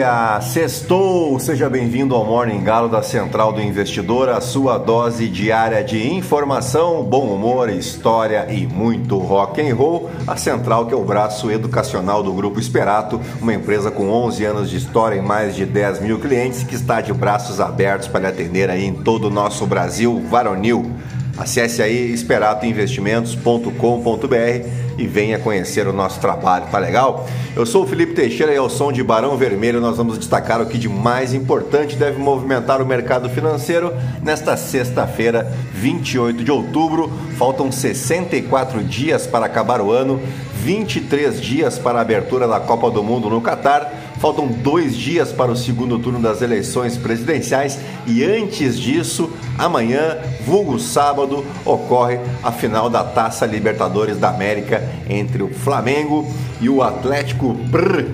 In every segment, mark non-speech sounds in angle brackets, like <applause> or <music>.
dia! Sextou! Seja bem-vindo ao Morning Galo da Central do Investidor, a sua dose diária de informação, bom humor, história e muito rock and roll. A Central que é o braço educacional do Grupo Esperato, uma empresa com 11 anos de história e mais de 10 mil clientes que está de braços abertos para lhe atender aí em todo o nosso Brasil varonil. Acesse aí esperatoinvestimentos.com.br e venha conhecer o nosso trabalho, tá legal? Eu sou o Felipe Teixeira e ao som de Barão Vermelho nós vamos destacar o que de mais importante deve movimentar o mercado financeiro nesta sexta-feira, 28 de outubro. Faltam 64 dias para acabar o ano, 23 dias para a abertura da Copa do Mundo no Catar Faltam dois dias para o segundo turno das eleições presidenciais e antes disso, amanhã, vulgo sábado, ocorre a final da Taça Libertadores da América entre o Flamengo e o Atlético Brrr.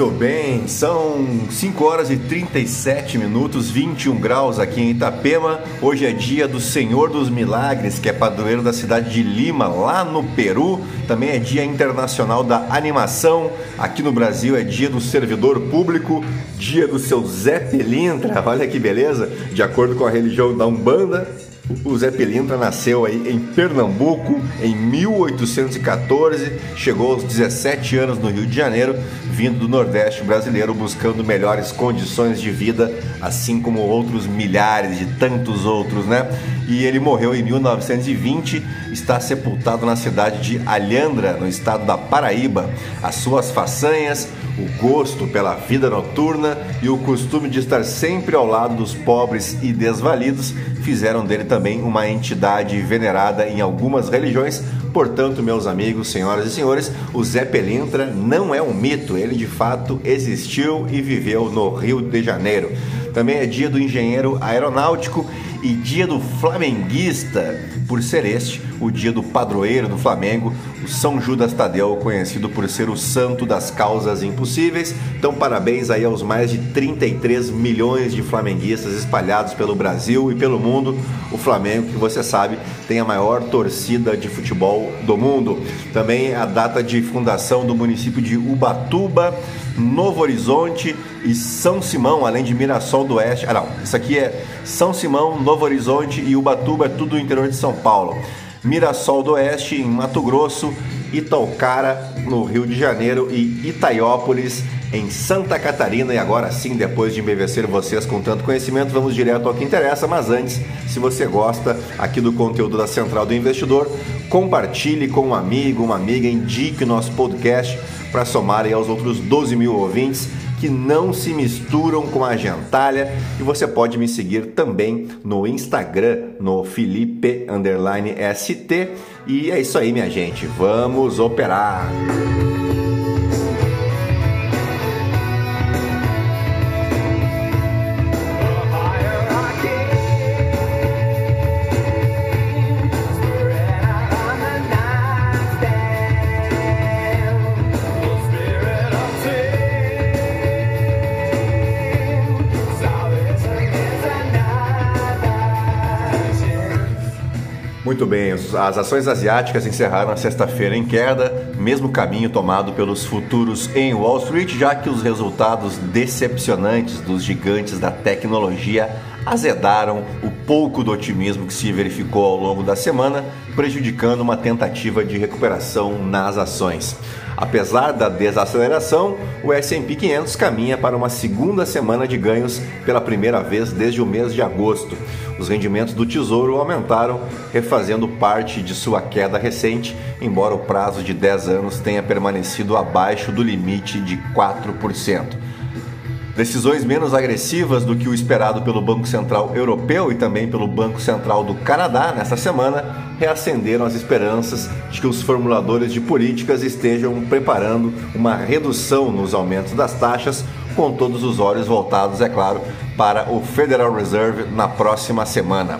Muito bem, são 5 horas e 37 minutos, 21 graus aqui em Itapema. Hoje é dia do Senhor dos Milagres, que é padroeiro da cidade de Lima, lá no Peru. Também é dia internacional da animação. Aqui no Brasil é dia do servidor público, dia do seu Zé Pelintra. Olha que beleza! De acordo com a religião da Umbanda, o Zé Pelintra nasceu aí em Pernambuco em 1814, chegou aos 17 anos no Rio de Janeiro, vindo do Nordeste brasileiro buscando melhores condições de vida, assim como outros milhares de tantos outros, né? E ele morreu em 1920, está sepultado na cidade de Alhandra, no estado da Paraíba. As suas façanhas, o gosto pela vida noturna e o costume de estar sempre ao lado dos pobres e desvalidos fizeram dele também uma entidade venerada em algumas religiões. Portanto, meus amigos, senhoras e senhores, o Zé Pelintra não é um mito, ele de fato existiu e viveu no Rio de Janeiro. Também é dia do engenheiro aeronáutico e dia do flamenguista, por ser este o dia do padroeiro do Flamengo, o São Judas Tadeu, conhecido por ser o santo das causas impossíveis. Então, parabéns aí aos mais de 33 milhões de flamenguistas espalhados pelo Brasil e pelo mundo. O Flamengo, que você sabe, tem a maior torcida de futebol do mundo. Também a data de fundação do município de Ubatuba, Novo Horizonte e São Simão, além de Mirassol do Oeste. Ah, não, isso aqui é São Simão, Novo Horizonte e Ubatuba, é tudo no interior de São Paulo. Mirassol do Oeste, em Mato Grosso, Itaucara, no Rio de Janeiro e Itaiópolis, em Santa Catarina. E agora sim, depois de embevecer vocês com tanto conhecimento, vamos direto ao que interessa. Mas antes, se você gosta aqui do conteúdo da Central do Investidor, compartilhe com um amigo, uma amiga, indique o nosso podcast para somar aos outros 12 mil ouvintes que não se misturam com a gentalha. E você pode me seguir também no Instagram no Felipe ST e é isso aí minha gente, vamos operar! Muito bem, as ações asiáticas encerraram a sexta-feira em queda, mesmo caminho tomado pelos futuros em Wall Street, já que os resultados decepcionantes dos gigantes da tecnologia azedaram o pouco do otimismo que se verificou ao longo da semana, prejudicando uma tentativa de recuperação nas ações. Apesar da desaceleração, o S&P 500 caminha para uma segunda semana de ganhos pela primeira vez desde o mês de agosto. Os rendimentos do Tesouro aumentaram, refazendo parte de sua queda recente, embora o prazo de 10 anos tenha permanecido abaixo do limite de 4%. Decisões menos agressivas do que o esperado pelo Banco Central Europeu e também pelo Banco Central do Canadá nesta semana reacenderam as esperanças de que os formuladores de políticas estejam preparando uma redução nos aumentos das taxas, com todos os olhos voltados, é claro, para o Federal Reserve na próxima semana.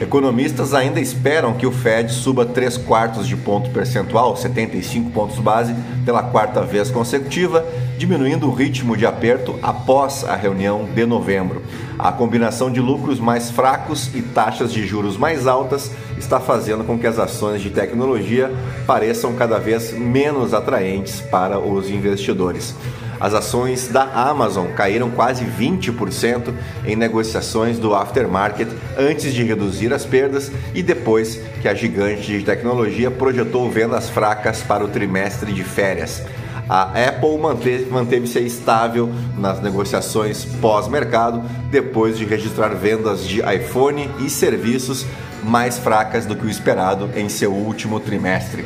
Economistas ainda esperam que o Fed suba 3 quartos de ponto percentual, 75 pontos base, pela quarta vez consecutiva, diminuindo o ritmo de aperto após a reunião de novembro. A combinação de lucros mais fracos e taxas de juros mais altas está fazendo com que as ações de tecnologia pareçam cada vez menos atraentes para os investidores. As ações da Amazon caíram quase 20% em negociações do aftermarket antes de reduzir as perdas e depois que a gigante de tecnologia projetou vendas fracas para o trimestre de férias. A Apple manteve, manteve-se estável nas negociações pós-mercado depois de registrar vendas de iPhone e serviços mais fracas do que o esperado em seu último trimestre.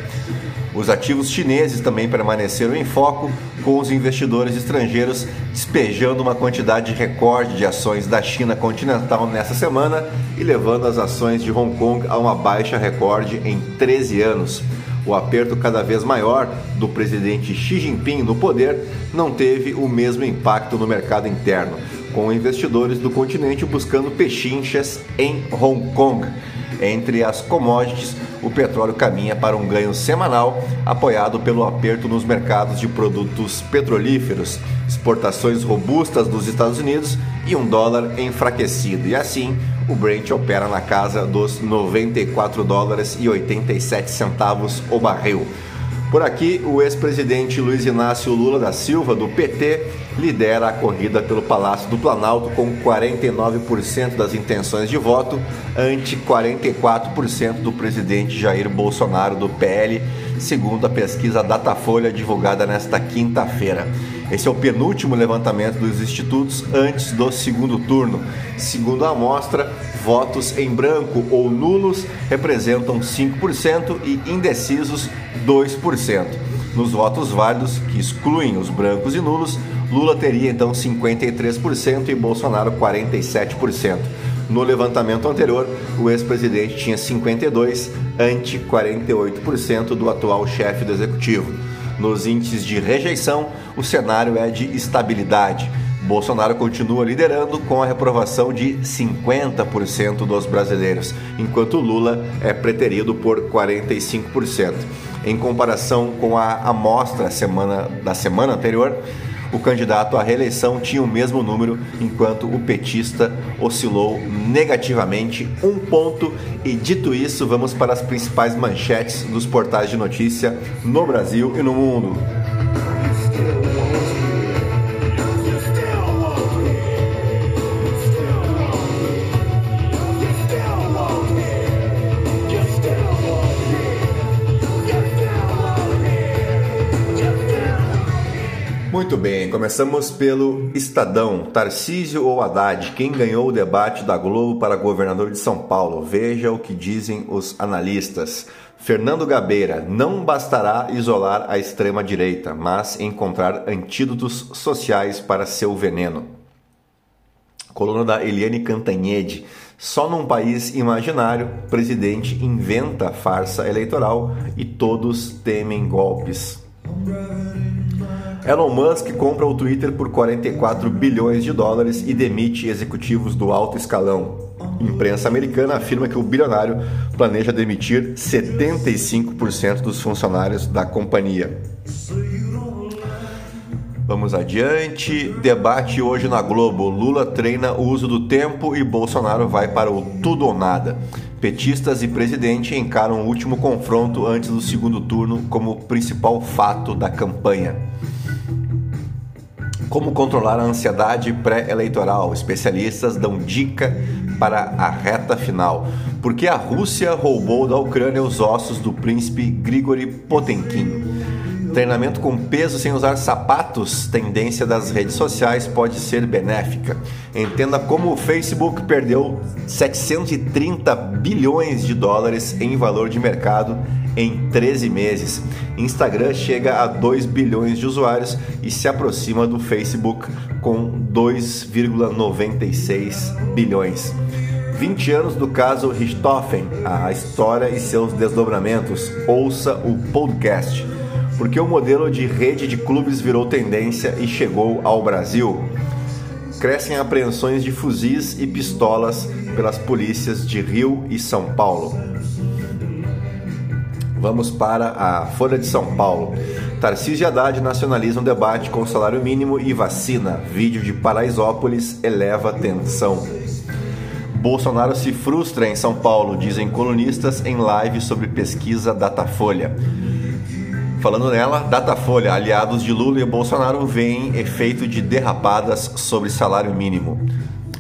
Os ativos chineses também permaneceram em foco, com os investidores estrangeiros despejando uma quantidade recorde de ações da China continental nessa semana e levando as ações de Hong Kong a uma baixa recorde em 13 anos. O aperto cada vez maior do presidente Xi Jinping no poder não teve o mesmo impacto no mercado interno, com investidores do continente buscando pechinchas em Hong Kong. Entre as commodities, o petróleo caminha para um ganho semanal, apoiado pelo aperto nos mercados de produtos petrolíferos, exportações robustas dos Estados Unidos e um dólar enfraquecido. E assim, o Brent opera na casa dos 94 dólares e 87 centavos o barril. Por aqui, o ex-presidente Luiz Inácio Lula da Silva, do PT, lidera a corrida pelo Palácio do Planalto com 49% das intenções de voto, ante 44% do presidente Jair Bolsonaro, do PL, segundo a pesquisa Datafolha divulgada nesta quinta-feira. Esse é o penúltimo levantamento dos institutos antes do segundo turno. Segundo a amostra, votos em branco ou nulos representam 5% e indecisos 2%. Nos votos válidos, que excluem os brancos e nulos, Lula teria então 53% e Bolsonaro 47%. No levantamento anterior, o ex-presidente tinha 52% ante 48% do atual chefe do executivo. Nos índices de rejeição, o cenário é de estabilidade. Bolsonaro continua liderando com a reprovação de 50% dos brasileiros, enquanto Lula é preterido por 45%. Em comparação com a amostra semana, da semana anterior, o candidato à reeleição tinha o mesmo número, enquanto o petista oscilou negativamente um ponto. E dito isso, vamos para as principais manchetes dos portais de notícia no Brasil e no mundo. Muito bem, começamos pelo Estadão. Tarcísio ou Haddad, quem ganhou o debate da Globo para governador de São Paulo? Veja o que dizem os analistas. Fernando Gabeira, não bastará isolar a extrema-direita, mas encontrar antídotos sociais para seu veneno. Coluna da Eliane Cantanhede. Só num país imaginário, presidente inventa farsa eleitoral e todos temem golpes. Elon Musk compra o Twitter por 44 bilhões de dólares e demite executivos do alto escalão. Imprensa americana afirma que o bilionário planeja demitir 75% dos funcionários da companhia. Vamos adiante. Debate hoje na Globo. Lula treina o uso do tempo e Bolsonaro vai para o tudo ou nada. Petistas e presidente encaram o último confronto antes do segundo turno como principal fato da campanha. Como controlar a ansiedade pré-eleitoral? Especialistas dão dica para a reta final. Por que a Rússia roubou da Ucrânia os ossos do príncipe Grigori Potenkin? Treinamento com peso sem usar sapatos, tendência das redes sociais pode ser benéfica. Entenda como o Facebook perdeu 730 bilhões de dólares em valor de mercado em 13 meses. Instagram chega a 2 bilhões de usuários e se aproxima do Facebook com 2,96 bilhões. 20 anos do caso Richthofen, a história e seus desdobramentos. Ouça o podcast porque o modelo de rede de clubes virou tendência e chegou ao Brasil. Crescem apreensões de fuzis e pistolas pelas polícias de Rio e São Paulo. Vamos para a Folha de São Paulo. Tarcísio e Haddad nacionalizam debate com salário mínimo e vacina. Vídeo de Paraisópolis eleva tensão. Bolsonaro se frustra em São Paulo, dizem colunistas em live sobre pesquisa Datafolha. Falando nela, Datafolha, aliados de Lula e Bolsonaro veem efeito de derrapadas sobre salário mínimo.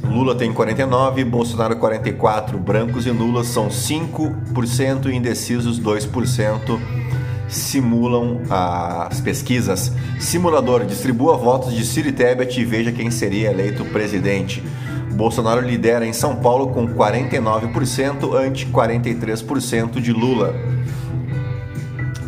Lula tem 49, Bolsonaro 44, brancos e nulas são 5% e indecisos 2%. Simulam as pesquisas. Simulador distribua votos de Ciro Tebet e veja quem seria eleito presidente. Bolsonaro lidera em São Paulo com 49% ante 43% de Lula.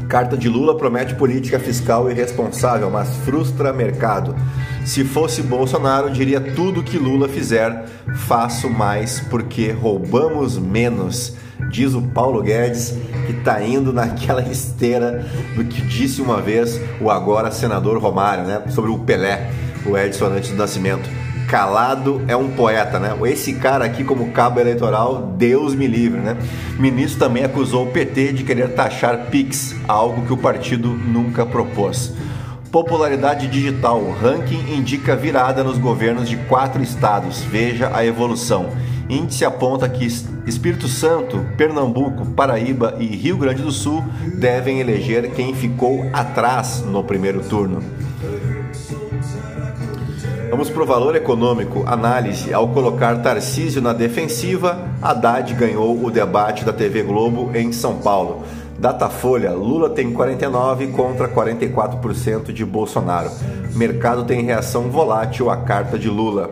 Carta de Lula promete política fiscal irresponsável, mas frustra mercado. Se fosse Bolsonaro, diria tudo que Lula fizer, faço mais porque roubamos menos. Diz o Paulo Guedes, que está indo naquela <laughs> esteira do que disse uma vez o agora senador Romário, né? Sobre o Pelé, o Edson antes do nascimento calado é um poeta, né? Esse cara aqui como cabo eleitoral, Deus me livre, né? Ministro também acusou o PT de querer taxar Pix, algo que o partido nunca propôs. Popularidade digital, ranking indica virada nos governos de quatro estados. Veja a evolução. Índice aponta que Espírito Santo, Pernambuco, Paraíba e Rio Grande do Sul devem eleger quem ficou atrás no primeiro turno. Vamos para o valor econômico. Análise. Ao colocar Tarcísio na defensiva, Haddad ganhou o debate da TV Globo em São Paulo. Datafolha, Lula tem 49 contra 44% de Bolsonaro. Mercado tem reação volátil à carta de Lula.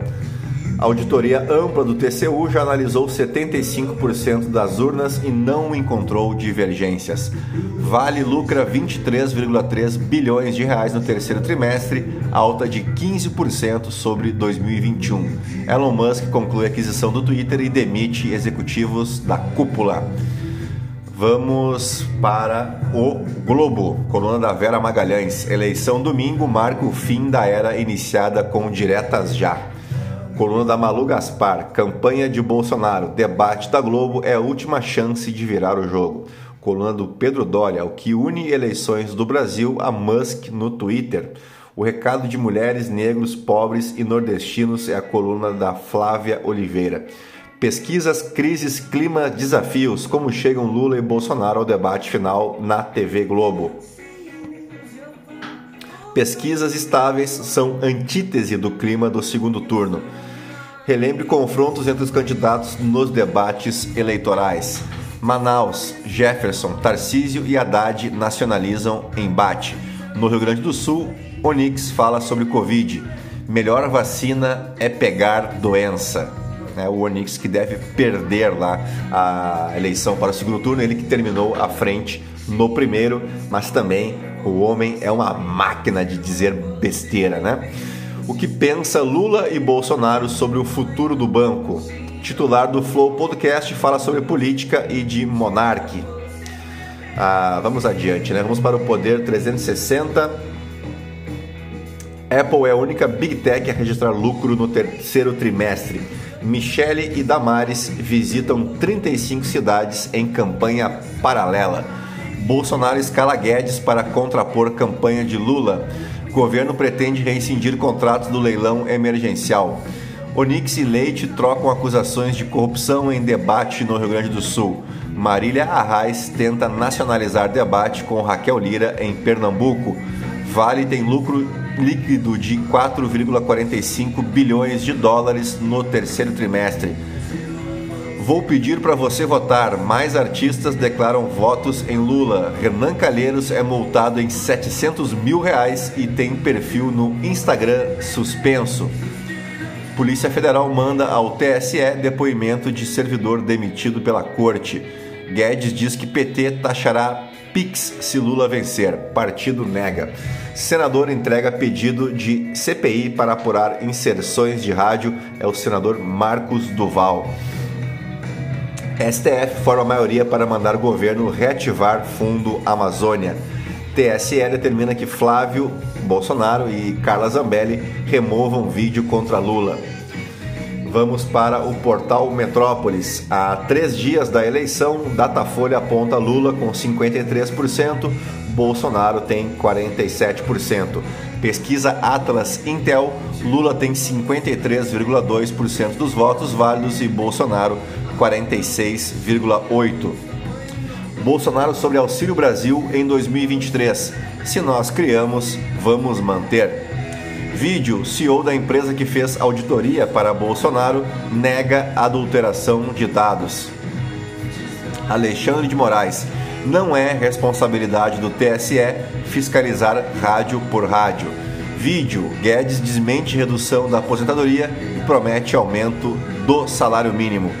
A auditoria ampla do TCU já analisou 75% das urnas e não encontrou divergências. Vale lucra 23,3 bilhões de reais no terceiro trimestre, alta de 15% sobre 2021. Elon Musk conclui a aquisição do Twitter e demite executivos da cúpula. Vamos para o Globo, coluna da Vera Magalhães. Eleição domingo marca o fim da era iniciada com diretas já. Coluna da Malu Gaspar, campanha de Bolsonaro, debate da Globo é a última chance de virar o jogo. Coluna do Pedro Doria, o que une eleições do Brasil a Musk no Twitter. O recado de mulheres, negros, pobres e nordestinos é a coluna da Flávia Oliveira. Pesquisas, crises, clima, desafios, como chegam Lula e Bolsonaro ao debate final na TV Globo. Pesquisas estáveis são antítese do clima do segundo turno. Relembre confrontos entre os candidatos nos debates eleitorais. Manaus, Jefferson, Tarcísio e Haddad nacionalizam embate. No Rio Grande do Sul, Onix fala sobre Covid. Melhor vacina é pegar doença. É o Onix que deve perder lá a eleição para o segundo turno, ele que terminou à frente no primeiro, mas também o homem é uma máquina de dizer besteira, né? O que pensa Lula e Bolsonaro sobre o futuro do banco? Titular do Flow Podcast fala sobre política e de monarque. Ah, vamos adiante, né? Vamos para o Poder 360. Apple é a única Big Tech a registrar lucro no terceiro trimestre. Michele e Damares visitam 35 cidades em campanha paralela. Bolsonaro escala Guedes para contrapor campanha de Lula governo pretende rescindir contratos do leilão emergencial. Onix e Leite trocam acusações de corrupção em debate no Rio Grande do Sul. Marília Arraes tenta nacionalizar debate com Raquel Lira em Pernambuco. Vale tem lucro líquido de 4,45 bilhões de dólares no terceiro trimestre. Vou pedir para você votar. Mais artistas declaram votos em Lula. Renan Calheiros é multado em 700 mil reais e tem perfil no Instagram suspenso. Polícia Federal manda ao TSE depoimento de servidor demitido pela corte. Guedes diz que PT taxará Pix se Lula vencer. Partido nega. Senador entrega pedido de CPI para apurar inserções de rádio. É o senador Marcos Duval. STF forma maioria para mandar o governo reativar Fundo Amazônia. TSE determina que Flávio Bolsonaro e Carla Zambelli removam vídeo contra Lula. Vamos para o portal Metrópolis. Há três dias da eleição, Datafolha aponta Lula com 53%, Bolsonaro tem 47%. Pesquisa Atlas Intel, Lula tem 53,2% dos votos válidos e Bolsonaro 46,8%. Bolsonaro sobre Auxílio Brasil em 2023. Se nós criamos, vamos manter. Vídeo: CEO da empresa que fez auditoria para Bolsonaro nega adulteração de dados. Alexandre de Moraes. Não é responsabilidade do TSE fiscalizar rádio por rádio. Vídeo: Guedes desmente redução da aposentadoria e promete aumento do salário mínimo.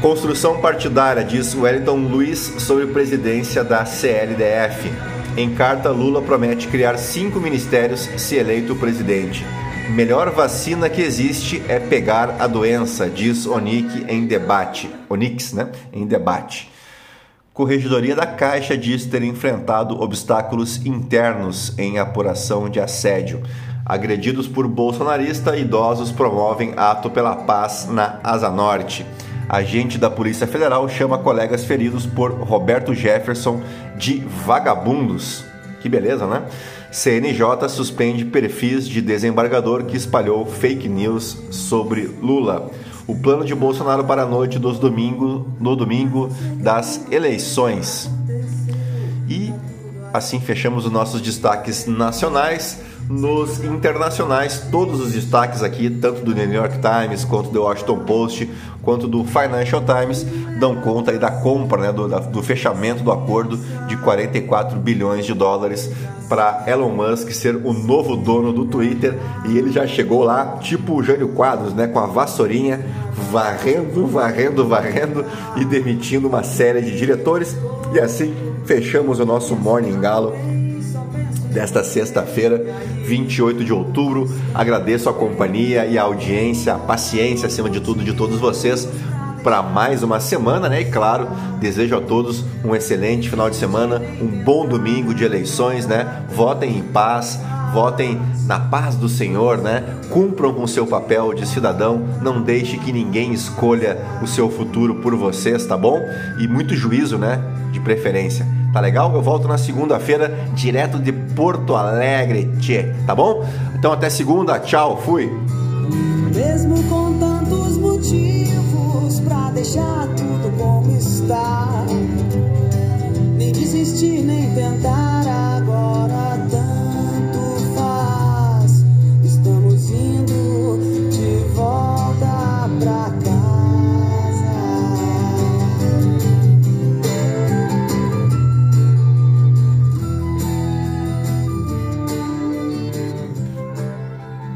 Construção partidária, diz Wellington Luiz sobre presidência da CLDF. Em carta, Lula promete criar cinco ministérios se eleito presidente. Melhor vacina que existe é pegar a doença, diz Onic em debate. Onix, né? Em debate. Corregedoria da Caixa diz ter enfrentado obstáculos internos em apuração de assédio. Agredidos por bolsonarista, idosos promovem ato pela paz na Asa Norte. Agente da Polícia Federal chama colegas feridos por Roberto Jefferson de vagabundos. Que beleza, né? CNJ suspende perfis de desembargador que espalhou fake news sobre Lula. O plano de Bolsonaro para a noite dos domingo, no domingo das eleições. E assim fechamos os nossos destaques nacionais nos internacionais, todos os destaques aqui, tanto do New York Times, quanto do Washington Post, quanto do Financial Times, dão conta aí da compra, né, do, da, do fechamento do acordo de 44 bilhões de dólares para Elon Musk ser o novo dono do Twitter. E ele já chegou lá, tipo o Jânio Quadros, né, com a vassourinha, varrendo, varrendo, varrendo e demitindo uma série de diretores. E assim fechamos o nosso Morning Galo desta sexta-feira, 28 de outubro. Agradeço a companhia e a audiência, a paciência acima de tudo de todos vocês para mais uma semana, né? E claro, desejo a todos um excelente final de semana, um bom domingo de eleições, né? Votem em paz, votem na paz do Senhor, né? Cumpram com seu papel de cidadão, não deixe que ninguém escolha o seu futuro por vocês, tá bom? E muito juízo, né? De preferência. Tá legal? Eu volto na segunda-feira, direto de Porto Alegre, tchê, tá bom? Então até segunda, tchau, fui! Mesmo com tantos motivos pra deixar tudo como está, nem desistir, nem tentar.